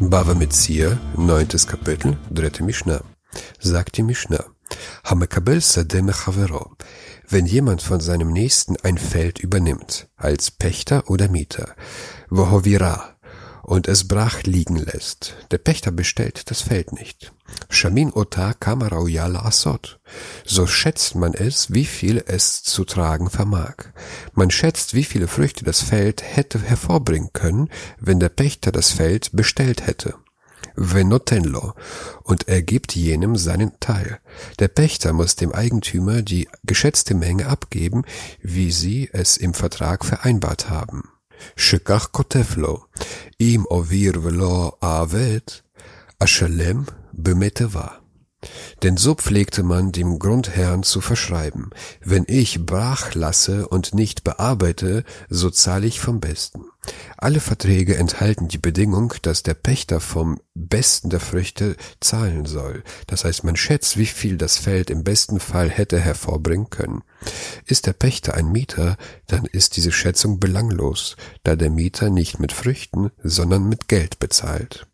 Bava Metzia, neuntes Kapitel, dritte Mishnah. Sagt die Mishnah. Hamekabel sadeh chavero. Wenn jemand von seinem Nächsten ein Feld übernimmt, als Pächter oder Mieter, wohovira, und es brach liegen lässt, der Pächter bestellt das Feld nicht. Shamin ota kamarau yala asot. So schätzt man es, wie viel es zu tragen vermag. Man schätzt, wie viele Früchte das Feld hätte hervorbringen können, wenn der Pächter das Feld bestellt hätte. Venotenlo, und er gibt jenem seinen Teil. Der Pächter muss dem Eigentümer die geschätzte Menge abgeben, wie sie es im Vertrag vereinbart haben. Shekach koteflo, אם אוויר ולא אעוות, אשלם במיטבה. Denn so pflegte man dem Grundherrn zu verschreiben, wenn ich brach lasse und nicht bearbeite, so zahle ich vom Besten. Alle Verträge enthalten die Bedingung, dass der Pächter vom Besten der Früchte zahlen soll. Das heißt, man schätzt, wie viel das Feld im besten Fall hätte hervorbringen können. Ist der Pächter ein Mieter, dann ist diese Schätzung belanglos, da der Mieter nicht mit Früchten, sondern mit Geld bezahlt.